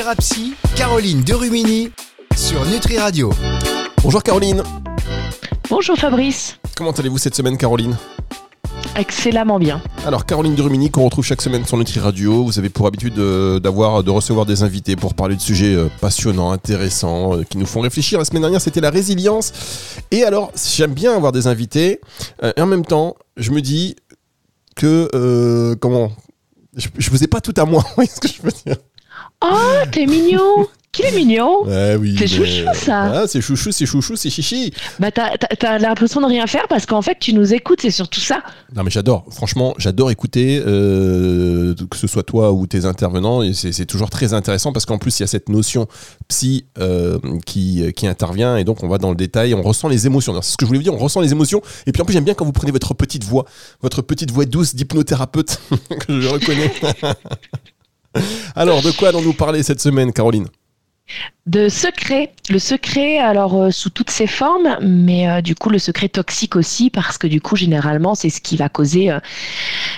Thérapie, Caroline Derumini sur Nutri Radio. Bonjour Caroline. Bonjour Fabrice. Comment allez-vous cette semaine Caroline? Excellemment bien. Alors Caroline Derumini qu'on retrouve chaque semaine sur Nutri Radio, vous avez pour habitude de, d'avoir de recevoir des invités pour parler de sujets euh, passionnants, intéressants, euh, qui nous font réfléchir. La semaine dernière c'était la résilience. Et alors j'aime bien avoir des invités. euh, et en même temps je me dis que euh, comment? Je, je vous ai pas tout à moi. Vous voyez ce que je veux dire? Oh, t'es mignon. Qu'il est mignon. Oui. C'est mais- chouchou, ça. Ah, c'est chouchou, c'est chouchou, c'est chichi. Bah t'as, t'as- t'as l'impression de rien faire parce qu'en fait tu nous écoutes, c'est surtout ça. Non mais j'adore, franchement, j'adore écouter, euh, que ce soit toi ou tes intervenants, et c'est c'est toujours très intéressant parce qu'en plus il y a cette notion psy euh, qui, qui intervient et donc on va dans le détail, on ressent les émotions. Alors, C'est ce que je voulais vous dire, on ressent les émotions et puis en plus j'aime bien quand vous prenez votre petite voix, votre petite voix douce d'hypnothérapeute que je reconnais. Alors de quoi allons-nous parler cette semaine, Caroline? De secret. Le secret, alors euh, sous toutes ses formes, mais euh, du coup le secret toxique aussi parce que du coup généralement c'est ce qui va causer,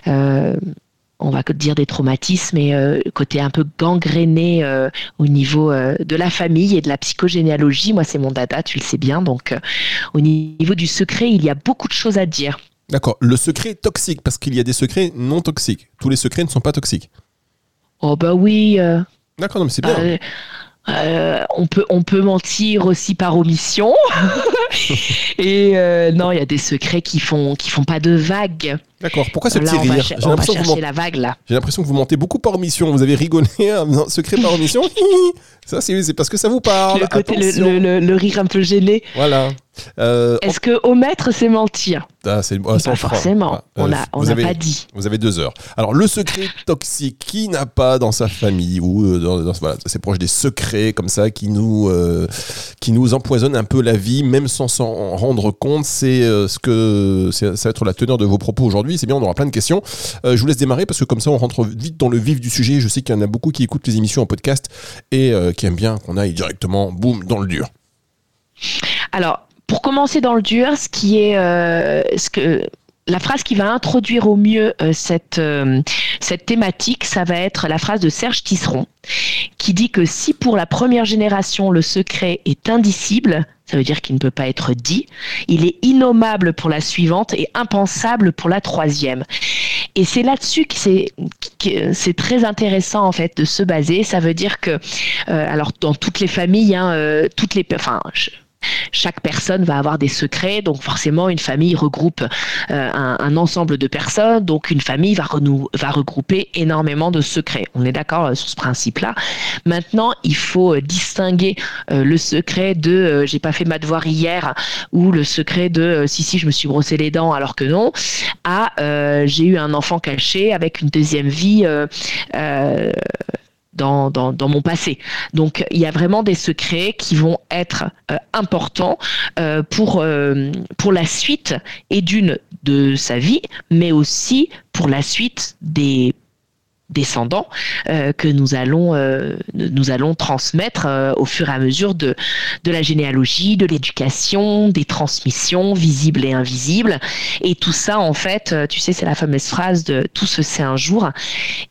euh, on va dire des traumatismes et côté un peu gangréné au niveau de la famille et de la psychogénéalogie. Moi c'est mon dada, tu le sais bien. Donc au niveau du secret, il y a beaucoup de choses à dire. D'accord, le secret toxique, parce qu'il y a des secrets non toxiques. Tous les secrets ne sont pas toxiques. Oh bah oui. euh, D'accord, non mais c'est bien. Euh, euh, on peut on peut mentir aussi par omission et euh, non il y a des secrets qui font qui font pas de vagues D'accord, pourquoi ce petit on rire J'ai on l'impression que vous la vague là J'ai l'impression que vous mentez beaucoup par omission. Vous avez rigolé, non, secret par omission. ça, c'est parce que ça vous parle. le côté le, rire un peu gêné Voilà. Euh, est-ce que omettre c'est mentir? Ah, c'est ah, pas forcément Ah, on euh, a on n'a avez- pas dit Vous avez deux heures. Alors, le secret toxique, qui n'a pas dans sa famille ou euh, dans, dans- voilà, c'est proche des secrets comme ça qui nous, euh, qui nous empoisonnent un peu la vie, même sans s'en rendre compte. C'est euh, ce que ça va être la teneur de vos propos aujourd'hui. C'est bien, on aura plein de questions. Euh, je vous laisse démarrer parce que comme ça, on rentre vite dans le vif du sujet. Je sais qu'il y en a beaucoup qui écoutent les émissions en podcast et euh, qui aiment bien qu'on aille directement, boum, dans le dur. alors pour commencer dans le dur ce qui est ce que la phrase qui va introduire au mieux cette, cette thématique, ça va être la phrase de Serge Tisseron, qui dit que si pour la première génération le secret est indicible, ça veut dire qu'il ne peut pas être dit, il est innommable pour la suivante et impensable pour la troisième. Et c'est là-dessus que c'est très intéressant en fait de se baser. Ça veut dire que, euh, alors dans toutes les familles, hein, euh, toutes les, enfin, chaque personne va avoir des secrets, donc forcément une famille regroupe euh, un, ensemble de personnes, donc une famille va, regrouper énormément de secrets. On est d'accord euh, sur ce principe-là. Maintenant, il faut euh, distinguer le secret de j'ai pas fait ma devoir hier ou le secret de si si je me suis brossé les dents alors que non à j'ai eu un enfant caché avec une deuxième vie. Dans, mon passé. Donc il y a vraiment des secrets qui vont être euh, importants euh, pour, euh, pour la suite et d'une de sa vie, mais aussi pour la suite des descendants que nous allons nous allons transmettre au fur et à mesure de de la généalogie, de l'éducation, des transmissions visibles et invisibles et tout ça en fait, tu sais, c'est la fameuse phrase de tout se sait un jour.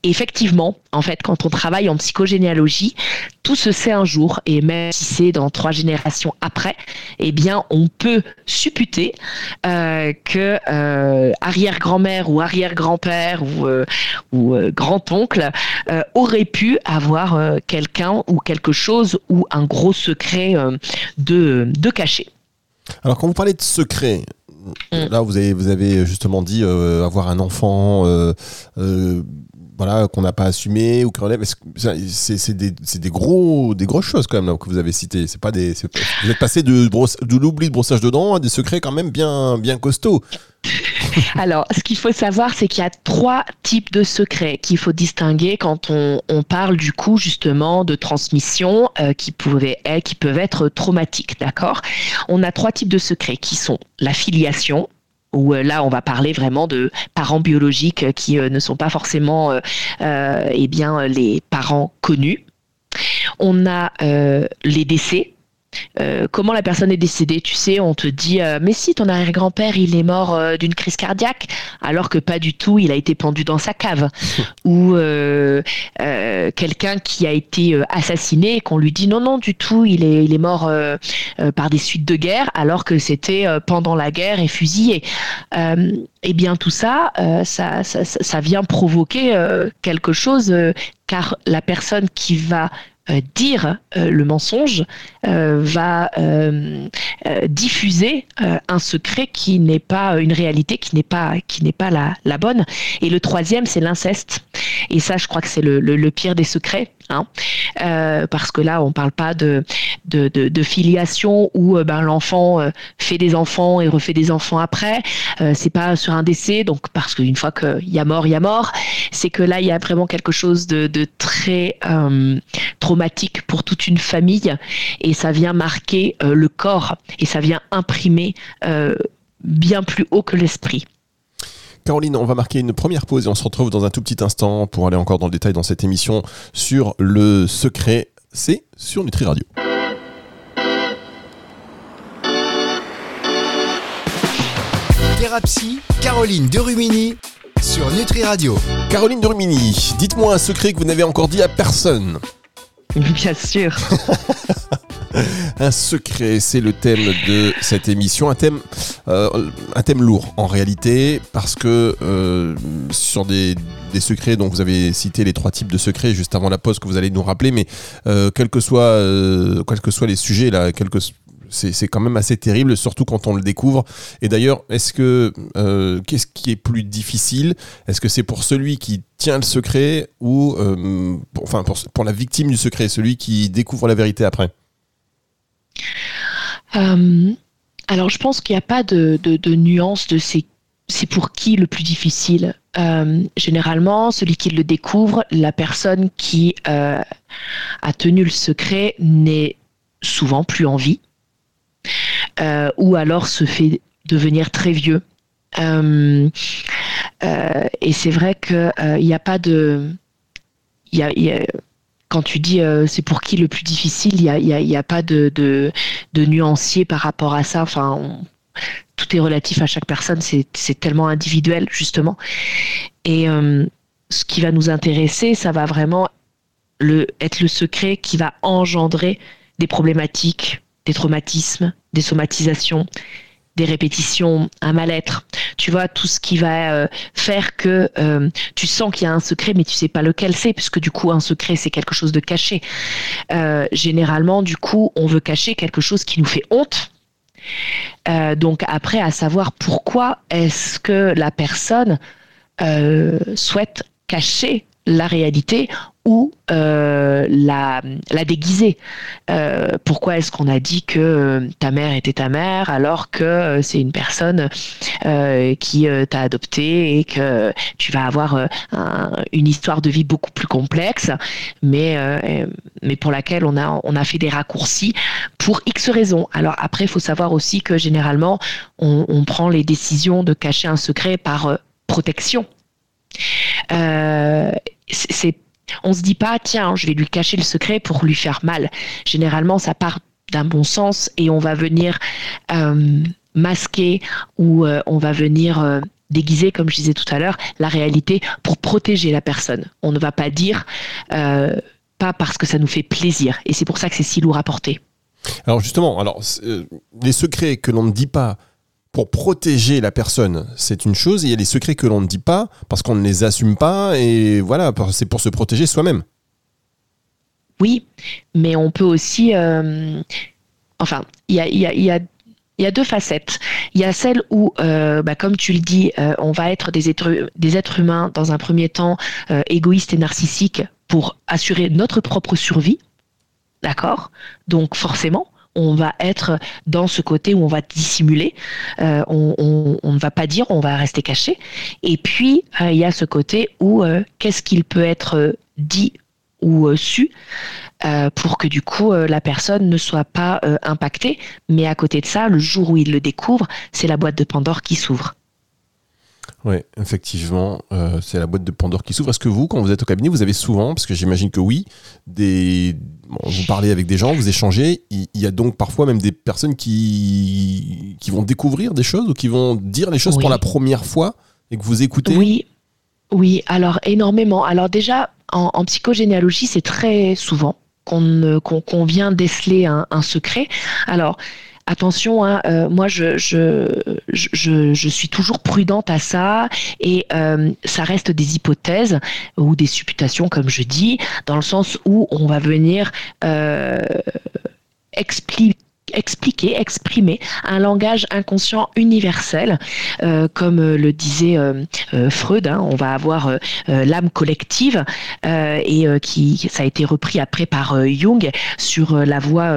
Effectivement, en fait, quand on travaille en psychogénéalogie, tout se sait un jour et même si c'est dans trois générations après, eh bien, on peut supputer euh, que euh, arrière-grand-mère ou arrière-grand-père ou, euh, ou grand-oncle aurait pu avoir quelqu'un ou quelque chose ou un gros secret de, de caché. Alors, quand vous parlez de secret, Mm. là, vous avez, vous avez justement dit euh, avoir un enfant. euh, euh, voilà, qu'on n'a pas assumé ou qu'on que ça- C'est c'est des, gros, des grosses choses quand même que vous avez citées. C'est pas des. vous êtes passé de, l'oubli de brossage de dents à des secrets quand même bien, bien costauds. Alors, ce qu'il faut savoir, c'est qu'il y a trois types de secrets qu'il faut distinguer quand on, on parle du coup justement de transmission euh, qui, pouvaient, eh, qui peuvent être traumatiques, d'accord? On a trois types de secrets qui sont la filiation, où euh, là on va parler vraiment de parents biologiques euh, qui euh, ne sont pas forcément eh bien les parents connus. On a les décès, euh, comment la personne est décédée. Tu sais, on te dit, euh, mais si ton arrière-grand-père, il est mort euh, d'une crise cardiaque, alors que pas du tout, il a été pendu dans sa cave. Ou quelqu'un qui a été assassiné, qu'on lui dit, non, non, du tout, il est, il est mort par des suites de guerre, alors que c'était pendant la guerre et fusillé. eh bien, tout ça, ça, ça, ça, vient provoquer quelque chose, car la personne qui va dire euh, le mensonge euh, va diffuser un secret qui n'est pas une réalité, qui n'est pas qui n'est pas la, la bonne. Et le troisième, c'est l'inceste. Et ça, je crois que c'est le, pire des secrets. Hein. parce que là, on ne parle pas de, filiation où ben, l'enfant fait des enfants et refait des enfants après. c'est pas sur un décès, donc parce qu'une fois qu'il y a mort, il y a mort. C'est que là, il y a vraiment quelque chose de, très traumatique pour toute une famille et ça vient marquer euh, le corps et ça vient imprimer euh, bien plus haut que l'esprit. Caroline, on va marquer une première pause et on se retrouve dans un tout petit instant pour aller encore dans le détail dans cette émission sur le secret. C'est sur Nutri Radio. Thérapie, Caroline Derumini sur Nutri Radio. Caroline Derumini, dites-moi un secret que vous n'avez encore dit à personne. Bien sûr. un secret, c'est le thème de cette émission, un thème, euh, un thème lourd en réalité, parce que euh, sur des, secrets, dont vous avez cité les trois types de secrets juste avant la pause que vous allez nous rappeler, mais euh, quels que soient, quels que soient les sujets là, quels que c'est quand même assez terrible, surtout quand on le découvre. Et d'ailleurs, est-ce que euh, qu'est-ce qui est plus difficile? Est-ce que c'est pour celui qui tient le secret ou euh, pour, enfin pour, la victime du secret, celui qui découvre la vérité après? Euh, Alors, je pense qu'il n'y a pas de, nuance de c'est c'est pour qui le plus difficile Généralement, celui qui le découvre, la personne qui a tenu le secret n'est souvent plus en vie. Euh, ou alors se fait devenir très vieux. Euh, euh, et c'est vrai qu'il n'y a pas de... quand tu dis c'est pour qui le plus difficile, il n'y a, a, pas de, de, nuancier par rapport à ça. Enfin, tout est relatif à chaque personne, c'est tellement individuel, justement. Et ce qui va nous intéresser, ça va vraiment le, être le secret qui va engendrer des problématiques des traumatismes, des somatisations, des répétitions, un mal-être. Tu vois, tout ce qui va euh, faire que euh, tu sens qu'il y a un secret, mais tu sais pas lequel c'est, puisque du coup, un secret, c'est quelque chose de caché. Euh, généralement, du coup, on veut cacher quelque chose qui nous fait honte. donc après, à savoir pourquoi est-ce que la personne souhaite cacher la réalité ou euh, la, la, déguiser. Euh, pourquoi est-ce qu'on a dit que euh, ta mère était ta mère alors que c'est une personne qui t'a adopté et que tu vas avoir une histoire de vie beaucoup plus complexe, mais, mais pour laquelle on a, on a fait des raccourcis pour X raisons. Alors après, il faut savoir aussi que généralement, on, on prend les décisions de cacher un secret par protection. C'est on se dit pas, tiens, je vais lui cacher le secret pour lui faire mal. Généralement, ça part d'un bon sens et on va venir euh, masquer ou euh, on va venir euh, déguiser, comme je disais tout à l'heure, la réalité pour protéger la personne. On ne va pas dire pas parce que ça nous fait plaisir. Et c'est pour ça que c'est si lourd à porter. Alors justement, alors les secrets que l'on ne dit pas pour protéger la personne, c'est une chose, il y a les secrets que l'on ne dit pas parce qu'on ne les assume pas, et voilà, c'est pour se protéger soi-même. Oui, mais on peut aussi... Euh, enfin, il y a, deux facettes. Il y a celle où, euh, bah, comme tu le dis, euh, on va être des êtres, des êtres humains dans un premier temps égoïstes et narcissiques pour assurer notre propre survie. D'accord? Donc forcément, on va être dans ce côté où on va dissimuler, euh, on, ne va pas dire, on va rester caché. Et puis, euh, il y a ce côté où euh, qu'est-ce qu'il peut être dit ou su pour que du coup la personne ne soit pas impactée. Mais à côté de ça, le jour où il le découvre, c'est la boîte de Pandore qui s'ouvre. Oui, effectivement, euh, c'est la boîte de Pandore qui s'ouvre. Est-ce que vous, quand vous êtes au cabinet, vous avez souvent, parce que j'imagine que oui, des... vous parlez avec des gens, vous échangez, il y, a donc parfois même des personnes qui, qui vont découvrir des choses ou qui vont dire les choses pour la première fois et que vous écoutez Oui, oui, alors énormément. Alors déjà, en, psychogénéalogie, c'est très souvent qu'on vient déceler un, un secret. Alors, attention, hein, euh, moi je, suis toujours prudente à ça et euh, ça reste des hypothèses ou des supputations, comme je dis, dans le sens où on va venir euh, expliquer expliquer, exprimer un langage inconscient universel, euh, comme euh, le disait euh, Freud. Hein, on va avoir l'âme collective et qui ça a été repris après par Jung sur la voie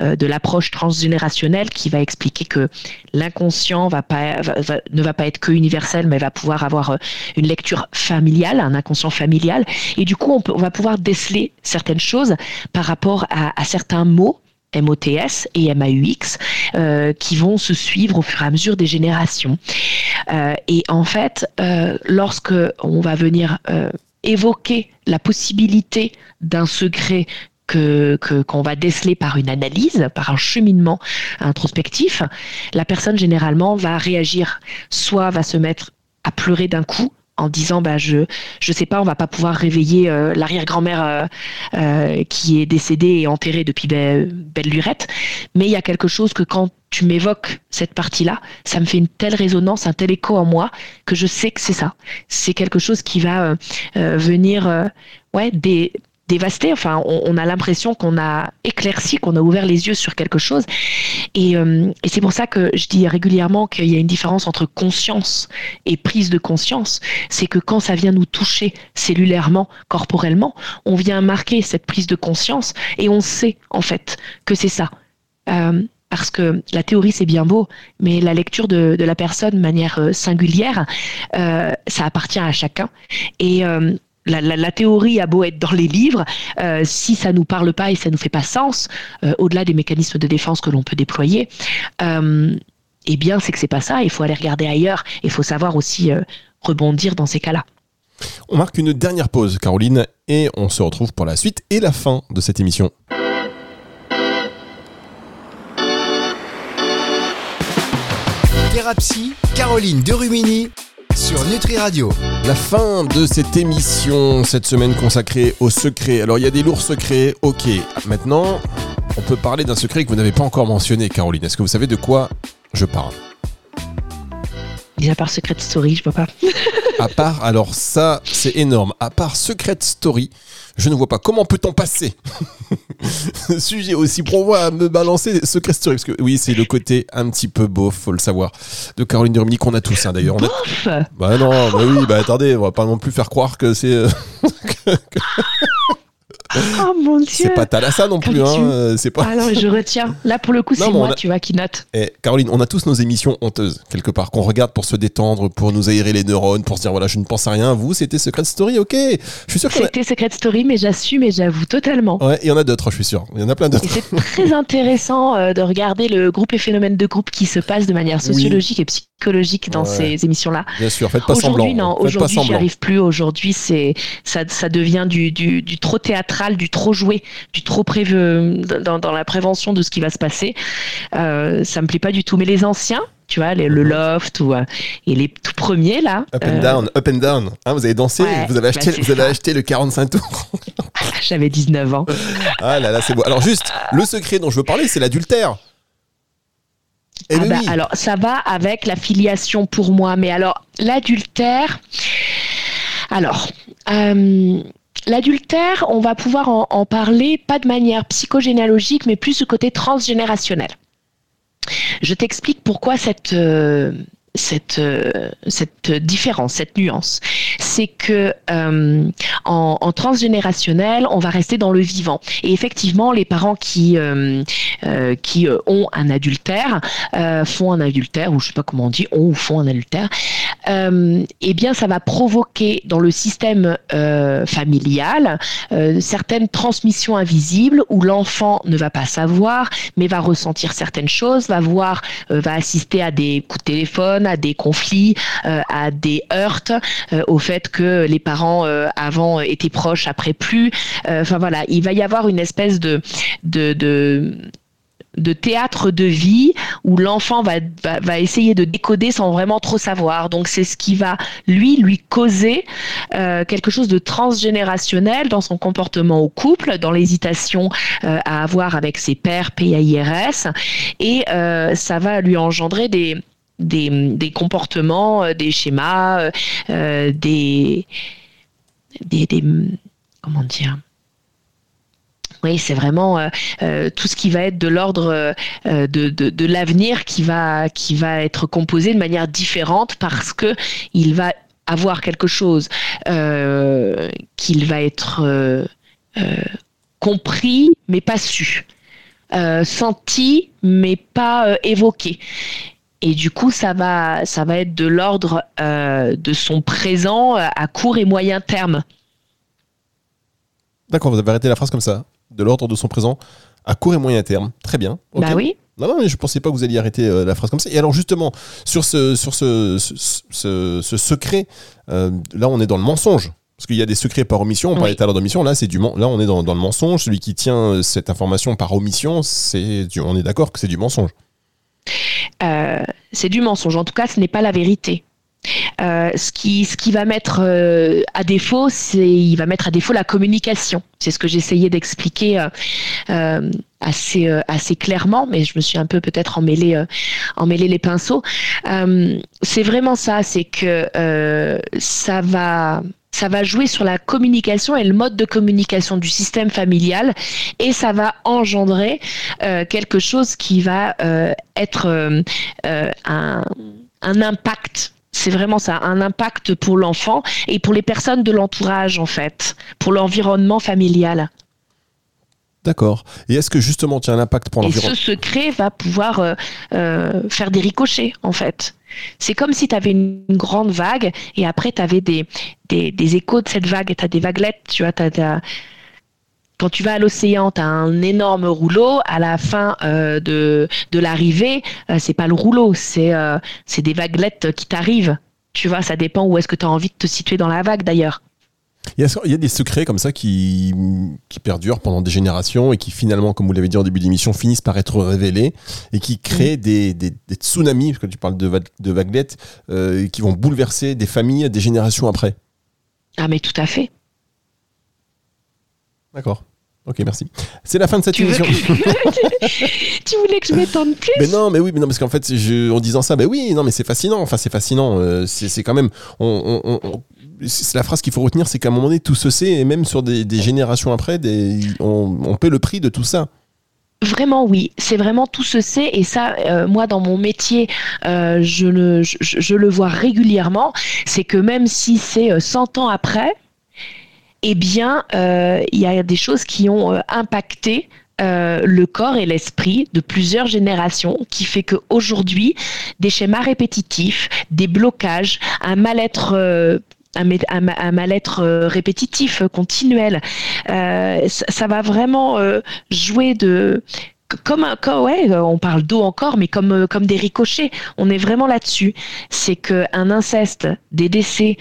de l'approche transgénérationnelle qui va expliquer que l'inconscient ne va pas être que universel, mais va pouvoir avoir une lecture familiale, un inconscient familial, et du coup on, va pouvoir déceler certaines choses par rapport à certains mots MOTS et MAUX euh, qui vont se suivre au fur et à mesure des générations. Euh, et en fait, euh, lorsque on va venir évoquer la possibilité d'un secret que qu'on va déceler par une analyse, par un cheminement introspectif, la personne généralement va réagir, soit va se mettre à pleurer d'un coup, en disant bah je je sais pas on va pas pouvoir réveiller euh, l'arrière-grand-mère euh, euh, qui est décédée et enterrée depuis belle lurette. Mais il y a quelque chose que quand tu m'évoques cette partie-là ça me fait une telle résonance un tel écho en moi que je sais que c'est ça. C'est quelque chose qui va venir ouais des dévasté. Enfin, on, a l'impression qu'on a éclairci, qu'on a ouvert les yeux sur quelque chose. Euh, et, c'est pour ça que je dis régulièrement qu'il y a une différence entre conscience et prise de conscience. C'est que quand ça vient nous toucher cellulairement, corporellement, on vient marquer cette prise de conscience et on sait en fait que c'est ça. Euh, parce que la théorie c'est bien beau, mais la lecture de, la personne de manière euh, singulière, ça appartient à chacun. Et la, théorie a beau être dans les livres, euh, si ça nous parle pas et ça nous fait pas sens, euh, au-delà des mécanismes de défense que l'on peut déployer, euh, eh bien c'est que c'est pas ça. Il faut aller regarder ailleurs. Il faut savoir aussi rebondir dans ces cas-là. On marque une dernière pause, Caroline, et on se retrouve pour la suite et la fin de cette émission. Thérapie, Caroline Derumini sur Nutri Radio. La fin de cette émission, cette semaine consacrée au secret. Alors il y a des lourds secrets, ok. Maintenant, on peut parler d'un secret que vous n'avez pas encore mentionné, Caroline. Est-ce que vous savez de quoi je parle? À part Secret Story, je vois pas. à part, alors ça, c'est énorme. À part Secret Story, je ne vois pas. Comment peut-on passer Sujet aussi pour à me balancer Secret Story Parce que oui, c'est le côté un petit peu beauf, faut le savoir, de Caroline Durmini qu'on a tous hein, d'ailleurs. Bof Bah non, bah oui, bah attendez, on va pas non plus faire croire que c'est. Euh, Oh mon dieu. C'est pas Thalassa non plus, hein. Euh, c'est pas. Ah non, je retiens. Là, pour le coup, c'est moi, tu vois, qui note. Eh, Caroline, on a tous nos émissions honteuses, quelque part, qu'on regarde pour se détendre, pour nous aérer les neurones, pour se dire, voilà, je ne pense à rien. Vous, c'était Secret Story, ok. Je suis sûr que. C'était Secret Story, mais j'assume et j'avoue totalement. Ouais, il y en a d'autres, je suis sûr. Il y en a plein d'autres. C'est très intéressant euh, de regarder le groupe et phénomène de groupe qui se passe de manière sociologique et psychologique dans ces émissions-là. Bien sûr, faites pas semblant. Aujourd'hui, non, aujourd'hui, j'y arrive plus. Aujourd'hui, c'est ça, ça devient du, du, du trop théâtral, du trop joué du trop prévu dans, dans, la prévention de ce qui va se passer. Euh, ça me plaît pas du tout. Mais les anciens, tu vois, le mhm. loft ou, euh, et les tout premiers là. Up and down, up and down. Hein, vous avez dansé, vous avez acheté, bah, vous avez acheté le 45 tours. J'avais 19 ans. Ah là là, c'est beau. Alors juste, le secret dont je veux parler, c'est l'adultère. Eh ah ben bah, Alors ça va avec la filiation pour moi, mais alors l'adultère. Alors, euh, L'adultère, on va pouvoir en, parler pas de manière psychogénéalogique, mais plus du côté transgénérationnel. Je t'explique pourquoi cette, euh, cette, euh, cette différence, cette nuance. c'est que euh, en, transgénérationnel, on va rester dans le vivant. Et effectivement, les parents qui euh, qui ont un adultère font un adultère, ou je sais pas comment on dit, ont ou font un adultère. eh bien, ça va provoquer dans le système familial certaines transmissions invisibles où l'enfant ne va pas savoir, mais va ressentir certaines choses, va voir, va assister à des coups de téléphone, à des conflits, à des heurts, au fait que les parents euh, avant étaient proches, après plus. Euh, enfin voilà, il va y avoir une espèce de, de, de théâtre de vie où l'enfant va, va, essayer de décoder sans vraiment trop savoir. Donc c'est ce qui va lui lui causer euh, quelque chose de transgénérationnel dans son comportement au couple, dans l'hésitation à avoir avec ses pères PAIRS et ça va lui engendrer des des, comportements, euh, des schémas, euh, euh, des, des, comment dire? Oui, c'est vraiment tout ce qui va être de l'ordre de, l'avenir qui va, qui va être composé de manière différente parce que il va avoir quelque chose qu'il va être compris mais pas su, senti mais pas évoqué. Et du coup, ça va, ça va être de l'ordre euh, de son présent euh, à court et moyen terme. D'accord, vous avez arrêté la phrase comme ça. De l'ordre de son présent à court et moyen terme. Très bien. Bah oui. Non, non, mais je pensais pas que vous alliez arrêter euh, la phrase comme ça. Et alors justement, sur ce, sur ce, ce, secret, là on est dans le mensonge. Parce qu'il y a des secrets par omission, on parlait tout à l'heure d'omission, là, c'est du là on est dans, dans, le mensonge. Celui qui tient cette information par omission, c'est on est d'accord que c'est du mensonge. Euh, c'est du mensonge. En tout cas, ce n'est pas la vérité. Euh, ce, qui, ce qui va mettre euh, à défaut, c'est il va mettre à défaut la communication. C'est ce que j'essayais d'expliquer assez assez clairement, mais je me suis un peu peut-être emmêlé emmêlé les pinceaux. c'est vraiment ça, c'est que ça va ça va jouer sur la communication et le mode de communication du système familial et ça va engendrer euh, quelque chose qui va euh, être euh, un, impact c'est vraiment ça, un impact pour l'enfant et pour les personnes de l'entourage en fait, pour l'environnement familial. D'accord. Et est-ce que justement tu as un impact pour l'environnement Et ce secret va pouvoir faire des ricochets en fait. C'est comme si tu avais une, grande vague et après tu avais des, échos de cette vague. Tu as des vaguelettes, tu vois. quand tu vas à l'océan, tu as un énorme rouleau. À la fin euh, de, de l'arrivée, euh, c'est pas le rouleau, c'est euh, des vaguelettes qui t'arrivent. Tu vois, ça dépend où est-ce que tu as envie de te situer dans la vague d'ailleurs. Il y, a, des secrets comme ça qui, qui perdurent pendant des générations et qui finalement, comme vous l'avez dit en début d'émission, finissent par être révélés et qui créent des, des, tsunamis, parce que tu parles de, de vaguelettes, euh, qui vont bouleverser des familles des générations après. Ah mais tout à fait. D'accord. Ok, merci. C'est la fin de cette émission. tu voulais que je m'étende plus? Mais non, mais oui, mais non, parce qu'en fait, en disant ça, ben oui, non, mais c'est fascinant. Enfin, c'est fascinant. Euh, c'est quand même, on, la phrase qu'il faut retenir, c'est qu'à un moment donné, tout se sait, et même sur des, générations après, on, paie le prix de tout ça. Vraiment oui, c'est vraiment tout se sait et ça, euh, moi dans mon métier, euh, je, le, vois régulièrement, c'est que même si c'est 100 euh, ans après, eh bien, il y a des choses qui ont impacté le corps et l'esprit de plusieurs générations qui fait qu'aujourd'hui, des schémas répétitifs, des blocages, un mal-être un, mal-être euh, répétitif, euh, continuel. Euh, ça, va vraiment jouer de comme, un, ouais, on parle d'eau encore, mais comme, comme des ricochets. On est vraiment là-dessus. C'est qu'un inceste, des décès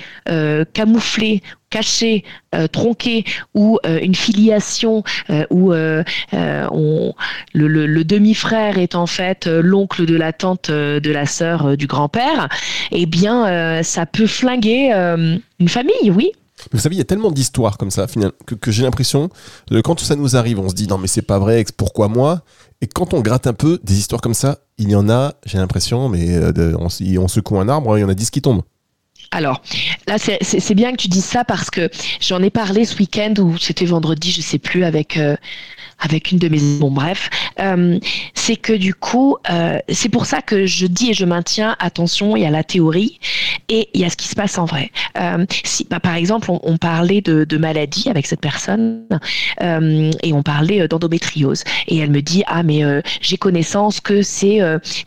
camouflés caché, euh, tronqué, ou euh, une filiation euh, où le, demi-frère est en fait l'oncle de la tante de la sœur du grand-père, eh bien, ça peut flinguer une famille, oui. Vous savez, il y a tellement d'histoires comme ça, que, que j'ai l'impression, quand ça nous arrive, on se dit non mais c'est pas vrai, pourquoi moi? Et quand on gratte un peu, des histoires comme ça, il y en a, j'ai l'impression, mais on, on, secoue un arbre, il y en a dix qui tombent. Alors, là, c'est bien que tu dises ça parce que j'en ai parlé ce week-end ou c'était vendredi, je sais plus, avec, euh, avec une de mes. Bon, bref, euh, c'est que du coup, euh, c'est pour ça que je dis et je maintiens, attention, il y a la théorie et il y a ce qui se passe en vrai. Euh, si, bah, par exemple, on, parlait de, maladie avec cette personne et on parlait d'endométriose et elle me dit ah mais j'ai connaissance que c'est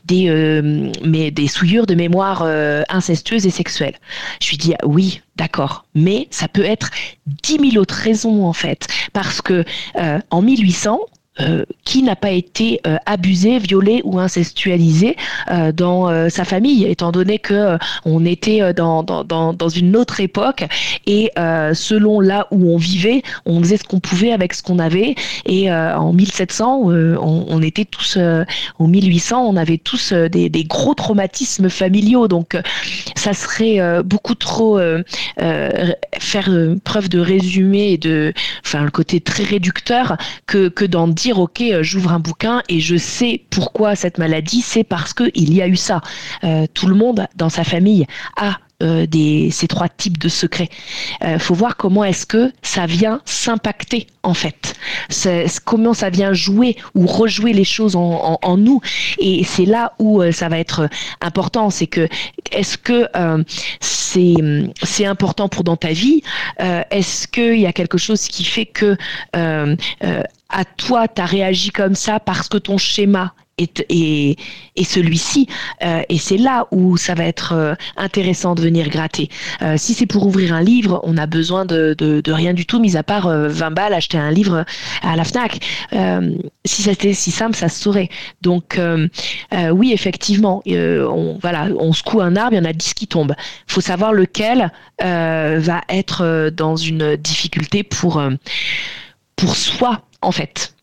des mais des souillures de mémoire incestueuses et sexuelles. Je lui dis oui D'accord, mais ça peut être dix mille autres raisons en fait, parce que euh, en 1800, euh, qui n'a pas été euh, abusé, violé ou incestualisé euh, dans euh, sa famille, étant donné que on était dans, dans, dans, dans, une autre époque et selon là où on vivait, on faisait ce qu'on pouvait avec ce qu'on avait. Et en 1700, on, on, était tous, au 1800, on avait tous des, des, gros traumatismes familiaux. Donc, ça serait beaucoup trop faire preuve de résumé et de, enfin, le côté très réducteur que, que d'en dire ok, euh, j'ouvre un bouquin et je sais pourquoi cette maladie, c'est parce qu'il y a eu ça. Euh, tout le monde dans sa famille a euh, des, ces trois types de secrets. Il euh, faut voir comment est-ce que ça vient s'impacter en fait. comment ça vient jouer ou rejouer les choses en, en, en nous. Et c'est là où euh, ça va être important. C'est que est-ce que euh, c'est c'est important pour dans ta vie? Est-ce qu'il y a quelque chose qui fait que à toi, tu as réagi comme ça parce que ton schéma et, et, celui-ci. Euh, et c'est là où ça va être euh, intéressant de venir gratter. Euh, si c'est pour ouvrir un livre, on a besoin de, de, de rien du tout, mis à part 20 balles, acheter un livre à la FNAC. si c'était si simple, ça se saurait. Donc oui, effectivement, on, voilà, on secoue un arbre, il y en a 10 qui tombent. Il faut savoir lequel va être dans une difficulté pour, pour soi, en fait.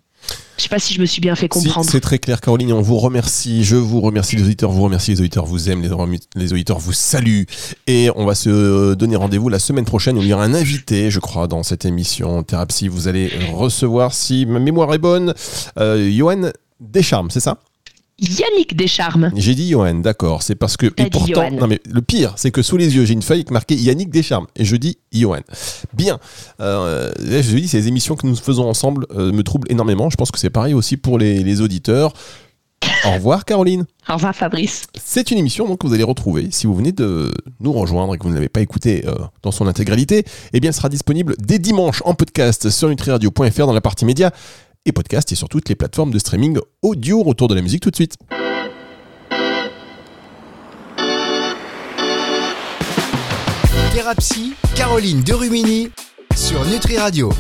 Je sais pas si je me suis bien fait comprendre. c'est très clair, Caroline. On vous remercie. Je vous remercie, les auditeurs vous remercie, les auditeurs vous aiment, les, auditeurs vous saluent. Et on va se donner rendez-vous la semaine prochaine. Il y aura un invité, je crois, dans cette émission Thérapie. Vous allez recevoir, si ma mémoire est bonne, euh, Johan Descharmes, c'est ça? Yannick Descharmes. J'ai dit Johan, d'accord. C'est parce que. Et pourtant, non mais le pire, c'est que sous les yeux, j'ai une feuille marquée Yannick Descharmes. Et je dis Johan. Bien. Euh, je dis, ces émissions que nous faisons ensemble euh, me troublent énormément. Je pense que c'est pareil aussi pour les, les auditeurs. Au revoir, Caroline. Au revoir, Fabrice. C'est une émission donc, que vous allez retrouver si vous venez de nous rejoindre et que vous ne l'avez pas écoutée euh, dans son intégralité. Eh bien, elle sera disponible dès dimanche en podcast sur nutriradio.fr dans la partie média et podcast et sur toutes les plateformes de streaming audio. Retour de la musique tout de suite. Thérapie, Caroline sur Nutri Radio.